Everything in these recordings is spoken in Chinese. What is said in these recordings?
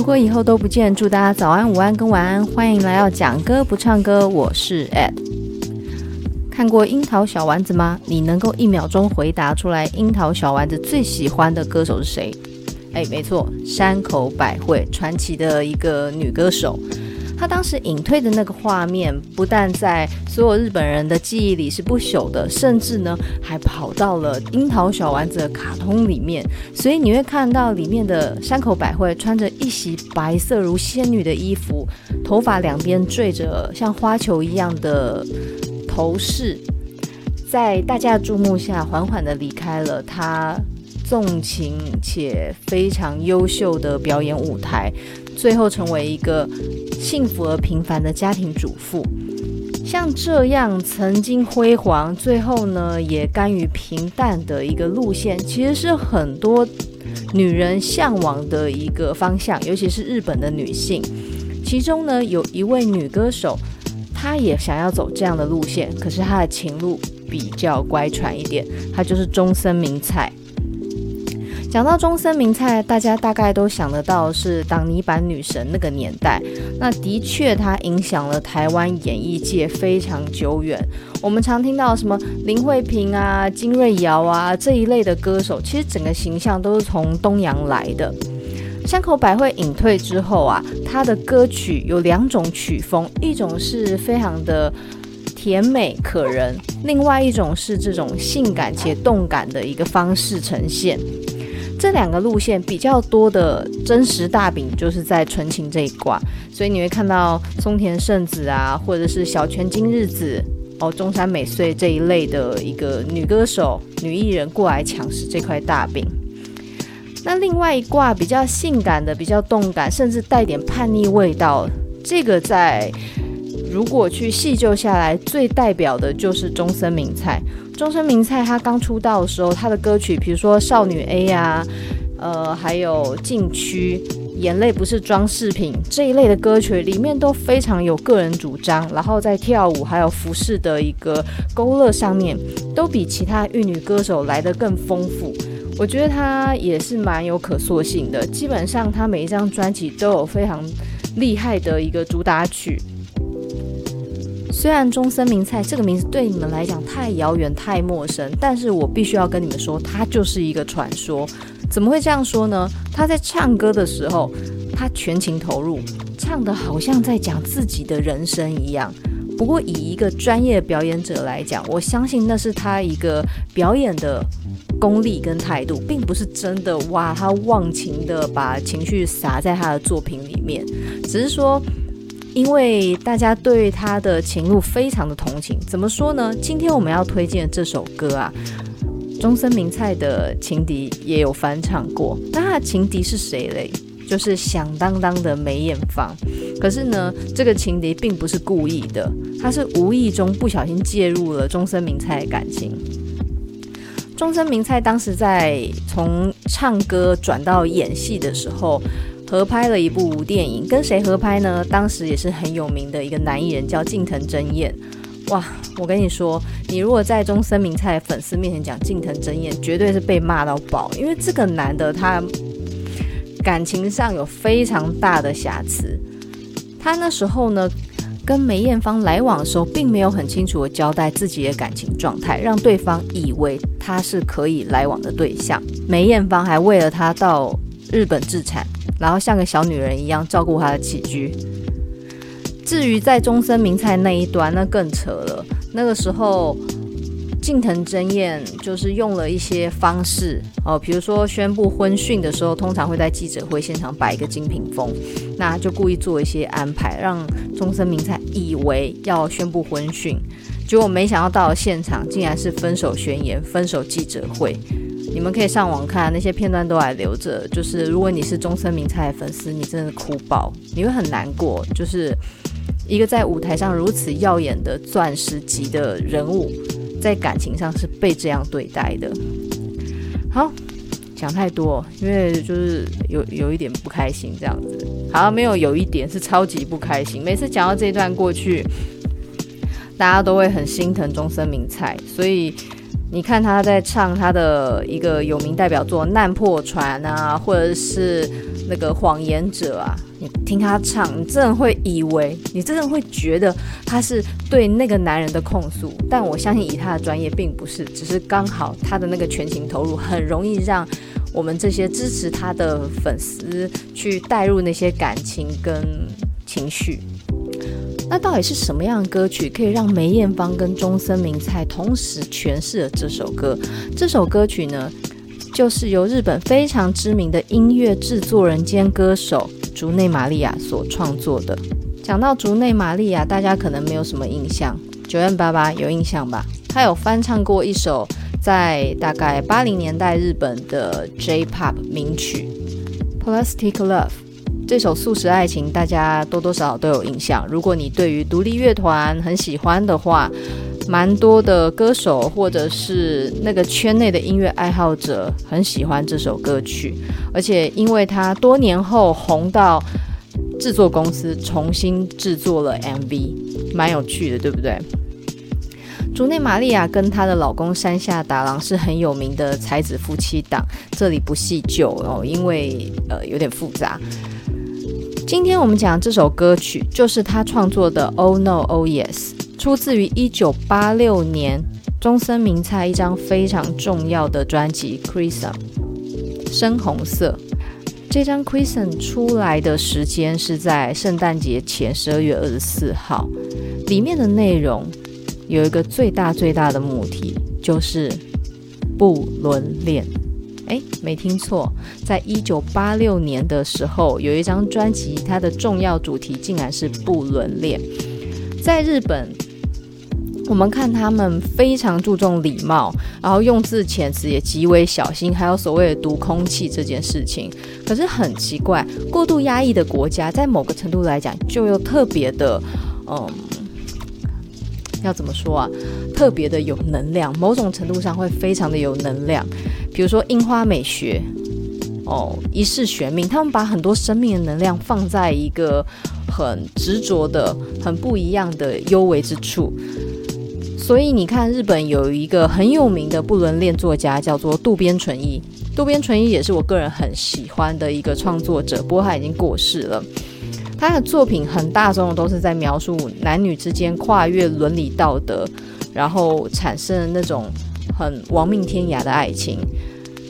如果以后都不见，祝大家早安、午安跟晚安。欢迎来到讲歌不唱歌，我是 Ed。看过樱桃小丸子吗？你能够一秒钟回答出来樱桃小丸子最喜欢的歌手是谁？哎，没错，山口百惠，传奇的一个女歌手。他当时隐退的那个画面，不但在所有日本人的记忆里是不朽的，甚至呢还跑到了樱桃小丸子的卡通里面。所以你会看到里面的山口百惠穿着一袭白色如仙女的衣服，头发两边缀着像花球一样的头饰，在大家的注目下缓缓地离开了她纵情且非常优秀的表演舞台，最后成为一个。幸福而平凡的家庭主妇，像这样曾经辉煌，最后呢也甘于平淡的一个路线，其实是很多女人向往的一个方向，尤其是日本的女性。其中呢有一位女歌手，她也想要走这样的路线，可是她的情路比较乖舛一点，她就是中森明菜。讲到中森明菜，大家大概都想得到是挡泥板女神那个年代。那的确，她影响了台湾演艺界非常久远。我们常听到什么林慧萍啊、金瑞瑶啊这一类的歌手，其实整个形象都是从东洋来的。山口百惠隐退之后啊，她的歌曲有两种曲风，一种是非常的甜美可人，另外一种是这种性感且动感的一个方式呈现。这两个路线比较多的真实大饼就是在纯情这一挂，所以你会看到松田圣子啊，或者是小泉今日子哦、中山美穗这一类的一个女歌手、女艺人过来抢食这块大饼。那另外一挂比较性感的、比较动感，甚至带点叛逆味道，这个在如果去细究下来，最代表的就是中森明菜。中森明菜，他刚出道的时候，他的歌曲，比如说《少女 A》呀，呃，还有《禁区》、《眼泪不是装饰品》这一类的歌曲，里面都非常有个人主张，然后在跳舞还有服饰的一个勾勒上面，都比其他玉女歌手来得更丰富。我觉得他也是蛮有可塑性的，基本上他每一张专辑都有非常厉害的一个主打曲。虽然中森明菜这个名字对你们来讲太遥远、太陌生，但是我必须要跟你们说，他就是一个传说。怎么会这样说呢？他在唱歌的时候，他全情投入，唱得好像在讲自己的人生一样。不过以一个专业表演者来讲，我相信那是他一个表演的功力跟态度，并不是真的哇，他忘情的把情绪洒在他的作品里面，只是说。因为大家对他的情路非常的同情，怎么说呢？今天我们要推荐的这首歌啊，中森明菜的情敌也有翻唱过。那他的情敌是谁嘞？就是响当当的梅艳芳。可是呢，这个情敌并不是故意的，他是无意中不小心介入了中森明菜的感情。中森明菜当时在从唱歌转到演戏的时候。合拍了一部电影，跟谁合拍呢？当时也是很有名的一个男艺人，叫近藤真彦。哇，我跟你说，你如果在中森明菜粉丝面前讲近藤真彦，绝对是被骂到爆，因为这个男的他感情上有非常大的瑕疵。他那时候呢，跟梅艳芳来往的时候，并没有很清楚的交代自己的感情状态，让对方以为他是可以来往的对象。梅艳芳还为了他到日本置产。然后像个小女人一样照顾她的起居。至于在中森明菜那一端，那更扯了。那个时候，近藤真彦就是用了一些方式哦，比如说宣布婚讯的时候，通常会在记者会现场摆一个金屏风，那就故意做一些安排，让中森明菜以为要宣布婚讯，结果没想到到了现场，竟然是分手宣言、分手记者会。你们可以上网看那些片段都还留着。就是如果你是中森明菜的粉丝，你真的哭爆，你会很难过。就是一个在舞台上如此耀眼的钻石级的人物，在感情上是被这样对待的。好，讲太多，因为就是有有一点不开心这样子。好，没有有一点是超级不开心。每次讲到这一段过去，大家都会很心疼中森明菜，所以。你看他在唱他的一个有名代表作《难破船》啊，或者是那个《谎言者》啊，你听他唱，你真的会以为，你真的会觉得他是对那个男人的控诉。但我相信以他的专业，并不是，只是刚好他的那个全情投入，很容易让我们这些支持他的粉丝去带入那些感情跟情绪。那到底是什么样的歌曲可以让梅艳芳跟中森明菜同时诠释了这首歌？这首歌曲呢，就是由日本非常知名的音乐制作人兼歌手竹内玛利亚所创作的。讲到竹内玛利亚，大家可能没有什么印象九月八八有印象吧？他有翻唱过一首在大概八零年代日本的 J-Pop 名曲《Plastic Love》。这首《素食爱情》，大家多多少少都有印象。如果你对于独立乐团很喜欢的话，蛮多的歌手或者是那个圈内的音乐爱好者很喜欢这首歌曲。而且，因为他多年后红到制作公司重新制作了 MV，蛮有趣的，对不对？竹内玛利亚跟她的老公山下达郎是很有名的才子夫妻档，这里不细究哦，因为呃有点复杂。今天我们讲这首歌曲，就是他创作的《Oh No Oh Yes》，出自于一九八六年中森明菜一张非常重要的专辑《Crimson》深红色。这张《Crimson》出来的时间是在圣诞节前十二月二十四号。里面的内容有一个最大最大的母题，就是不伦恋。诶，没听错，在一九八六年的时候，有一张专辑，它的重要主题竟然是不伦恋。在日本，我们看他们非常注重礼貌，然后用字遣词也极为小心，还有所谓的读空气这件事情。可是很奇怪，过度压抑的国家，在某个程度来讲，就又特别的，嗯。要怎么说啊？特别的有能量，某种程度上会非常的有能量。比如说樱花美学，哦，一世悬命，他们把很多生命的能量放在一个很执着的、很不一样的幽微之处。所以你看，日本有一个很有名的不伦恋作家，叫做渡边淳一。渡边淳一也是我个人很喜欢的一个创作者，不过他已经过世了。他的作品很大众都是在描述男女之间跨越伦理道德，然后产生那种很亡命天涯的爱情。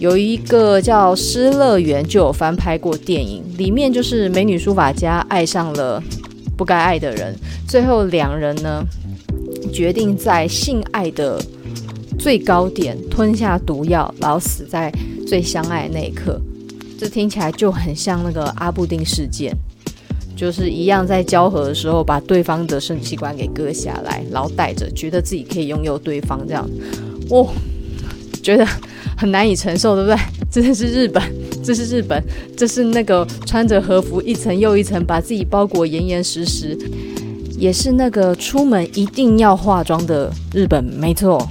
有一个叫《失乐园》就有翻拍过电影，里面就是美女书法家爱上了不该爱的人，最后两人呢决定在性爱的最高点吞下毒药，然后死在最相爱那一刻。这听起来就很像那个阿布丁事件。就是一样，在交合的时候把对方的生殖器官给割下来，然后带着，觉得自己可以拥有对方这样，哦，觉得很难以承受，对不对？这是日本，这是日本，这是那个穿着和服一层又一层把自己包裹严严实实，也是那个出门一定要化妆的日本，没错。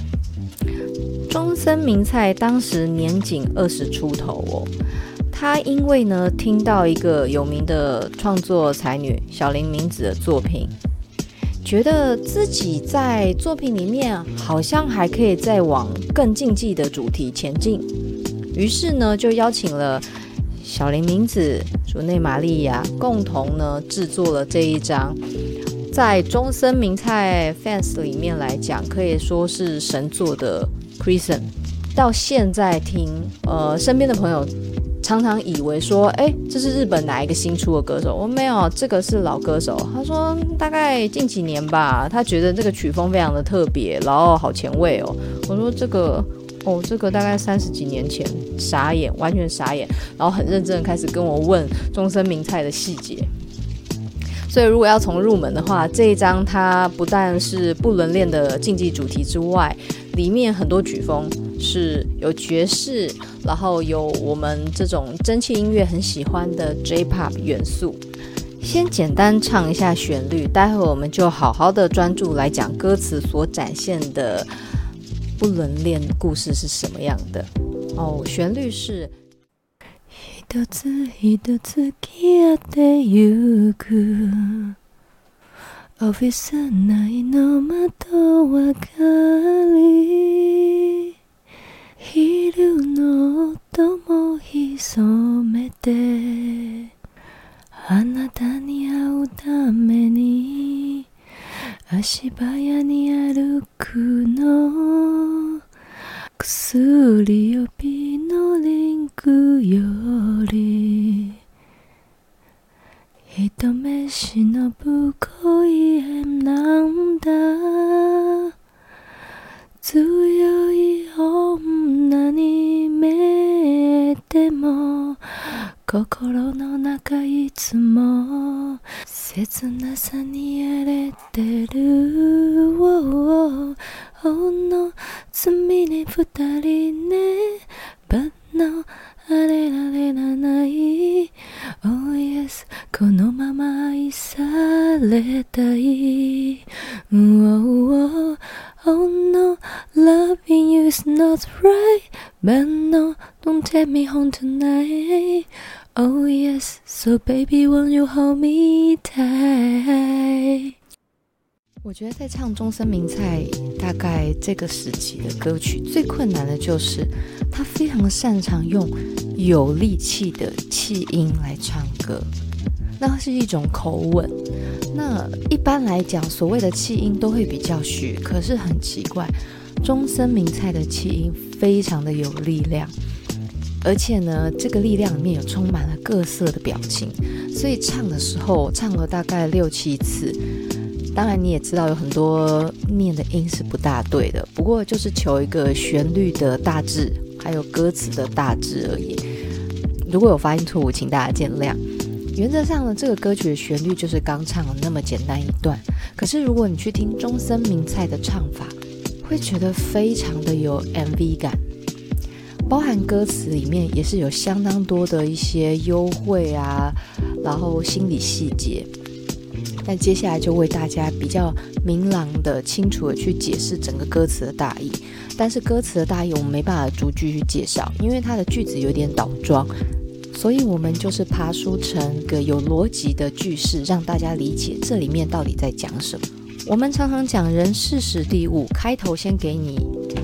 中森明菜当时年仅二十出头哦。他因为呢，听到一个有名的创作才女小林明子的作品，觉得自己在作品里面好像还可以再往更竞技的主题前进，于是呢，就邀请了小林明子、竹内玛利亚共同呢制作了这一张，在中森明菜 fans 里面来讲，可以说是神作的《Crimson》。到现在听，呃，身边的朋友。常常以为说，哎，这是日本哪一个新出的歌手？我没有，这个是老歌手。他说大概近几年吧，他觉得这个曲风非常的特别，然后好前卫哦。我说这个，哦，这个大概三十几年前，傻眼，完全傻眼，然后很认真的开始跟我问中森明菜的细节。所以如果要从入门的话，这一张它不但是不伦恋的竞技主题之外，里面很多曲风。是有爵士，然后有我们这种蒸汽音乐很喜欢的 J-Pop 元素。先简单唱一下旋律，待会我们就好好的专注来讲歌词所展现的不伦恋故事是什么样的。哦，旋律是。一つ一つ消えてゆくオフィス内の窓明かり 昼の音も潜めてあなたに会うために足早に歩くの。薬指のリンクより一目忍ぶ恋なんだ。強い女に見えても心の中いつも切なさにやれてる、oh, no 罪に二人 baby, won't you hold me tight？我觉得在唱中森明菜大概这个时期的歌曲，最困难的就是他非常擅长用有力气的气音来唱歌，那是一种口吻。那一般来讲，所谓的气音都会比较虚，可是很奇怪，中森明菜的气音非常的有力量。而且呢，这个力量里面有充满了各色的表情，所以唱的时候唱了大概六七次。当然你也知道有很多念的音是不大对的，不过就是求一个旋律的大致，还有歌词的大致而已。如果有发音错误，请大家见谅。原则上呢，这个歌曲的旋律就是刚唱了那么简单一段，可是如果你去听中森明菜的唱法，会觉得非常的有 MV 感。包含歌词里面也是有相当多的一些优惠啊，然后心理细节。那接下来就为大家比较明朗的、清楚的去解释整个歌词的大意。但是歌词的大意我们没办法逐句去介绍，因为它的句子有点倒装，所以我们就是爬梳成个有逻辑的句式，让大家理解这里面到底在讲什么。我们常常讲人事时地物，开头先给你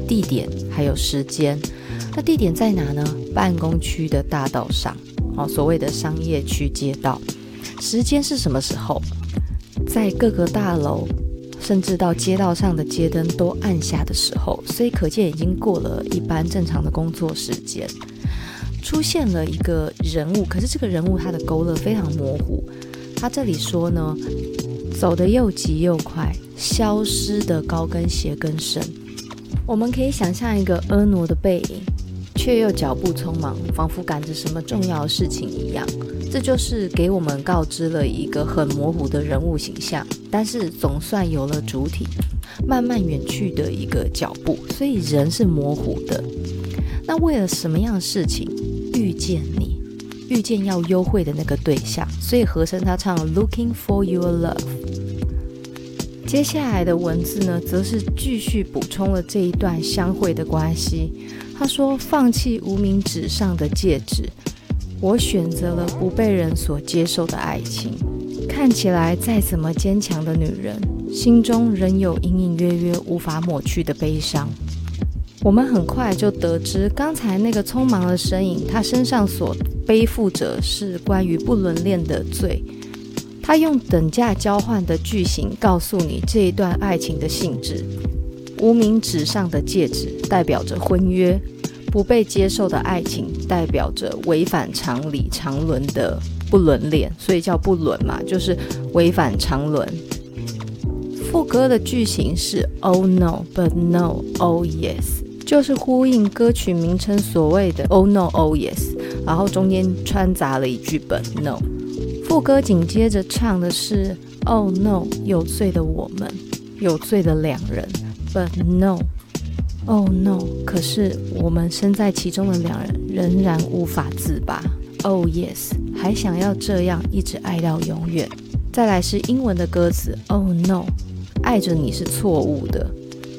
地点还有时间。那地点在哪呢？办公区的大道上，哦，所谓的商业区街道。时间是什么时候？在各个大楼，甚至到街道上的街灯都暗下的时候，所以可见已经过了一般正常的工作时间。出现了一个人物，可是这个人物他的勾勒非常模糊。他这里说呢，走得又急又快，消失的高跟鞋跟声。我们可以想象一个婀娜的背影。却又脚步匆忙，仿佛赶着什么重要事情一样。这就是给我们告知了一个很模糊的人物形象，但是总算有了主体，慢慢远去的一个脚步。所以人是模糊的。那为了什么样的事情遇见你，遇见要幽会的那个对象？所以和声他唱 Looking for your love。接下来的文字呢，则是继续补充了这一段相会的关系。他说：“放弃无名指上的戒指，我选择了不被人所接受的爱情。看起来再怎么坚强的女人，心中仍有隐隐约约无法抹去的悲伤。”我们很快就得知，刚才那个匆忙的身影，他身上所背负着是关于不伦恋的罪。他用等价交换的句型告诉你这一段爱情的性质。无名指上的戒指代表着婚约，不被接受的爱情代表着违反常理常伦的不伦恋，所以叫不伦嘛，就是违反常伦。副歌的句型是 Oh no, but no, oh yes，就是呼应歌曲名称所谓的 Oh no, oh yes，然后中间穿杂了一句 but no。副歌紧接着唱的是 Oh no，有罪的我们，有罪的两人。But no，Oh no！可是我们身在其中的两人仍然无法自拔。Oh yes！还想要这样一直爱到永远。再来是英文的歌词。Oh no！爱着你是错误的。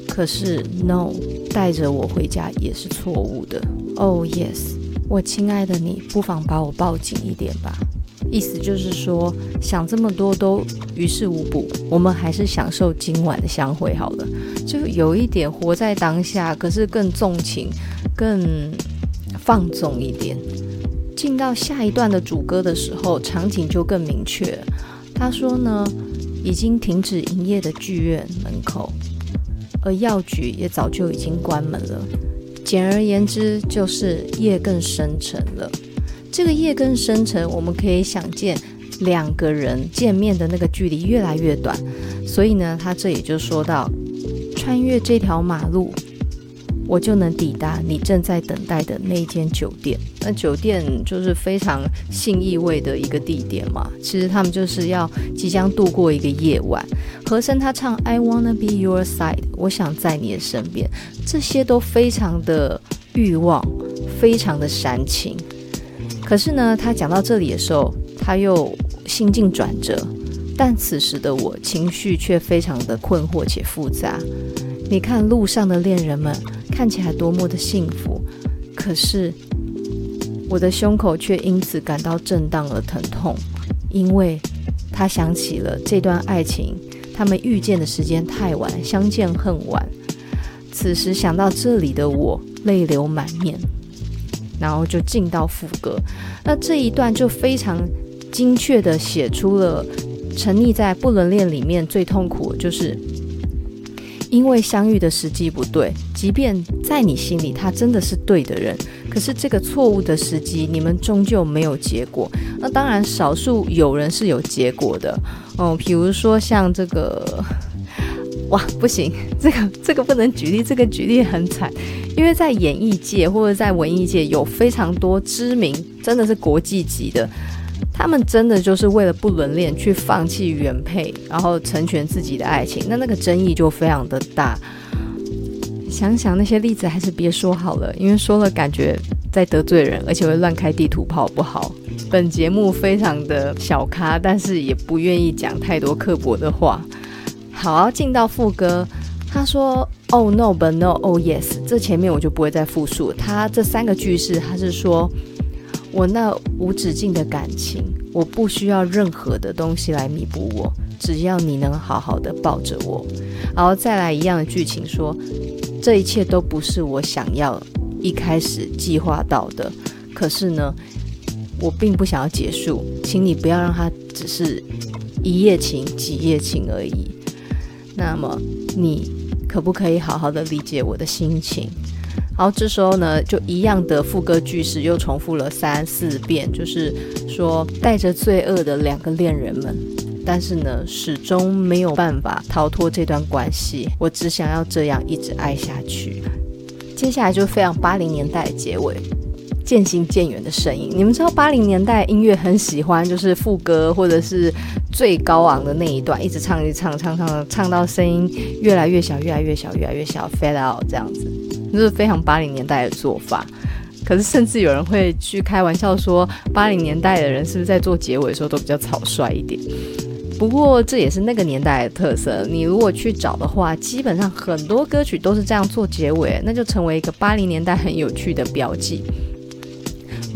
可是 No！带着我回家也是错误的。Oh yes！我亲爱的你，不妨把我抱紧一点吧。意思就是说，想这么多都于事无补，我们还是享受今晚的相会好了。就有一点活在当下，可是更纵情、更放纵一点。进到下一段的主歌的时候，场景就更明确。他说呢，已经停止营业的剧院门口，而药局也早就已经关门了。简而言之，就是夜更深沉了。这个夜更深沉，我们可以想见两个人见面的那个距离越来越短，所以呢，他这里就说到，穿越这条马路，我就能抵达你正在等待的那间酒店。那酒店就是非常性意味的一个地点嘛。其实他们就是要即将度过一个夜晚。和声他唱 I wanna be your side，我想在你的身边，这些都非常的欲望，非常的煽情。可是呢，他讲到这里的时候，他又心境转折，但此时的我情绪却非常的困惑且复杂。你看路上的恋人们看起来多么的幸福，可是我的胸口却因此感到震荡而疼痛，因为他想起了这段爱情，他们遇见的时间太晚，相见恨晚。此时想到这里的我，泪流满面。然后就进到副歌，那这一段就非常精确地写出了沉溺在不伦恋里面最痛苦，就是因为相遇的时机不对，即便在你心里他真的是对的人，可是这个错误的时机，你们终究没有结果。那当然，少数有人是有结果的，哦，比如说像这个。哇，不行，这个这个不能举例，这个举例很惨，因为在演艺界或者在文艺界有非常多知名，真的是国际级的，他们真的就是为了不伦恋去放弃原配，然后成全自己的爱情，那那个争议就非常的大。想想那些例子还是别说好了，因为说了感觉在得罪人，而且会乱开地图炮不好。本节目非常的小咖，但是也不愿意讲太多刻薄的话。好，进到副歌，他说：“Oh no, but no, oh yes。”这前面我就不会再复述。他这三个句式，他是说：“我那无止境的感情，我不需要任何的东西来弥补我，只要你能好好的抱着我。”然后再来一样的剧情说：“这一切都不是我想要一开始计划到的，可是呢，我并不想要结束，请你不要让它只是一夜情、几夜情而已。”那么你可不可以好好的理解我的心情？好，这时候呢，就一样的副歌句式又重复了三四遍，就是说带着罪恶的两个恋人们，但是呢，始终没有办法逃脱这段关系。我只想要这样一直爱下去。接下来就非常八零年代的结尾。渐行渐远的声音，你们知道八零年代音乐很喜欢，就是副歌或者是最高昂的那一段，一直唱一直唱唱唱唱到声音越来越小，越来越小，越来越小，fade out 这样子，就是非常八零年代的做法。可是甚至有人会去开玩笑说，八零年代的人是不是在做结尾的时候都比较草率一点？不过这也是那个年代的特色。你如果去找的话，基本上很多歌曲都是这样做结尾，那就成为一个八零年代很有趣的标记。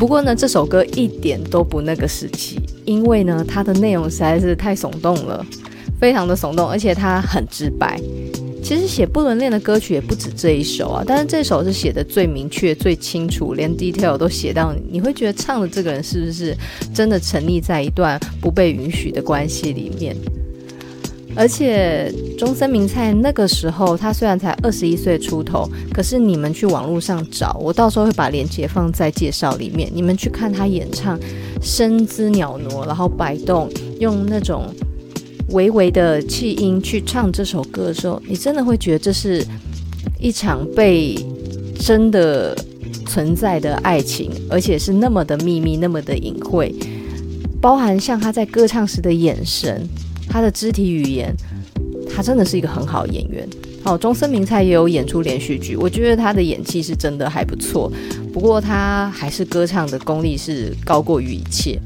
不过呢，这首歌一点都不那个时期，因为呢，它的内容实在是太耸动了，非常的耸动，而且它很直白。其实写不伦恋的歌曲也不止这一首啊，但是这首是写的最明确、最清楚，连 detail 都写到，你会觉得唱的这个人是不是真的沉溺在一段不被允许的关系里面？而且中森明菜那个时候，他虽然才二十一岁出头，可是你们去网络上找，我到时候会把链接放在介绍里面，你们去看他演唱，身姿袅挪，然后摆动，用那种微微的气音去唱这首歌的时候，你真的会觉得这是一场被真的存在的爱情，而且是那么的秘密，那么的隐晦，包含像他在歌唱时的眼神。他的肢体语言，他真的是一个很好的演员，哦，中森明菜也有演出连续剧，我觉得他的演技是真的还不错。不过他还是歌唱的功力是高过于一切。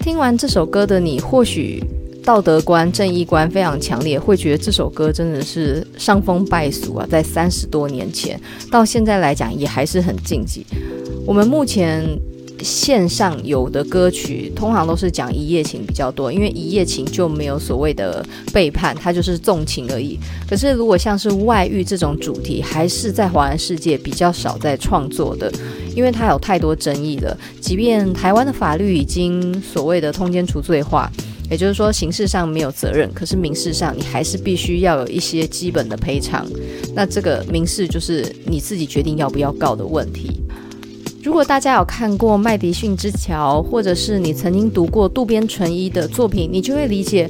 听完这首歌的你，或许道德观、正义观非常强烈，会觉得这首歌真的是伤风败俗啊！在三十多年前到现在来讲，也还是很禁忌。我们目前。线上有的歌曲通常都是讲一夜情比较多，因为一夜情就没有所谓的背叛，它就是纵情而已。可是如果像是外遇这种主题，还是在华人世界比较少在创作的，因为它有太多争议了。即便台湾的法律已经所谓的通奸除罪化，也就是说刑事上没有责任，可是民事上你还是必须要有一些基本的赔偿。那这个民事就是你自己决定要不要告的问题。如果大家有看过《麦迪逊之桥》，或者是你曾经读过渡边淳一的作品，你就会理解，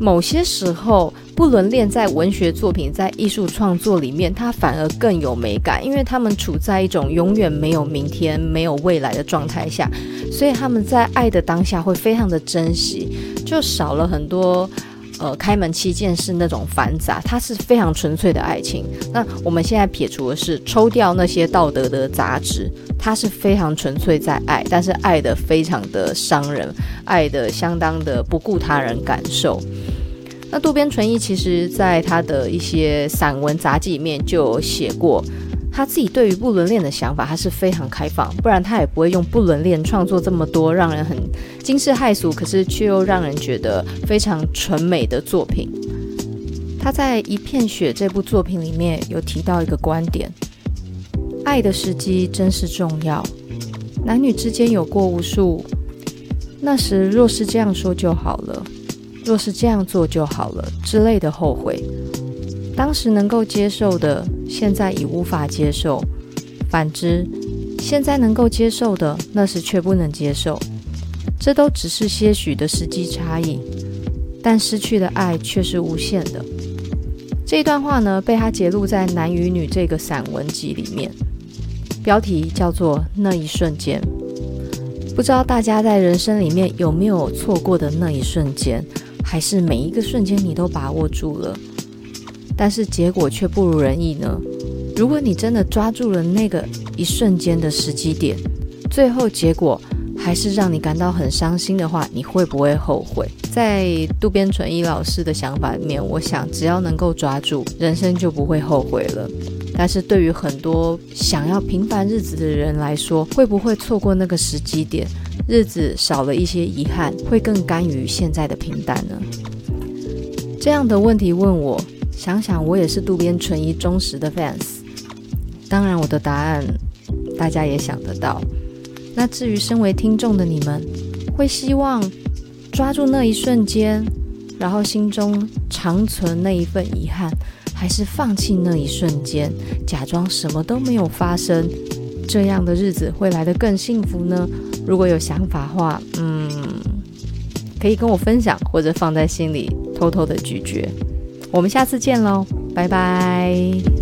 某些时候不伦恋在文学作品、在艺术创作里面，它反而更有美感，因为他们处在一种永远没有明天、没有未来的状态下，所以他们在爱的当下会非常的珍惜，就少了很多。呃，开门七件事那种繁杂，它是非常纯粹的爱情。那我们现在撇除的是抽掉那些道德的杂质，它是非常纯粹在爱，但是爱的非常的伤人，爱的相当的不顾他人感受。那渡边淳一其实在他的一些散文杂记里面就有写过。他自己对于不伦恋的想法，他是非常开放，不然他也不会用不伦恋创作这么多让人很惊世骇俗，可是却又让人觉得非常纯美的作品。他在《一片雪》这部作品里面有提到一个观点：爱的时机真是重要。男女之间有过无数，那时若是这样说就好了，若是这样做就好了之类的后悔。当时能够接受的，现在已无法接受；反之，现在能够接受的，那时却不能接受。这都只是些许的时机差异，但失去的爱却是无限的。这段话呢，被他节录在《男与女》这个散文集里面，标题叫做《那一瞬间》。不知道大家在人生里面有没有错过的那一瞬间，还是每一个瞬间你都把握住了？但是结果却不如人意呢？如果你真的抓住了那个一瞬间的时机点，最后结果还是让你感到很伤心的话，你会不会后悔？在渡边淳一老师的想法里面，我想只要能够抓住，人生就不会后悔了。但是对于很多想要平凡日子的人来说，会不会错过那个时机点，日子少了一些遗憾，会更甘于现在的平淡呢？这样的问题问我。想想我也是渡边淳一忠实的 fans，当然我的答案大家也想得到。那至于身为听众的你们，会希望抓住那一瞬间，然后心中长存那一份遗憾，还是放弃那一瞬间，假装什么都没有发生，这样的日子会来得更幸福呢？如果有想法的话，嗯，可以跟我分享，或者放在心里偷偷的咀嚼。我们下次见喽，拜拜。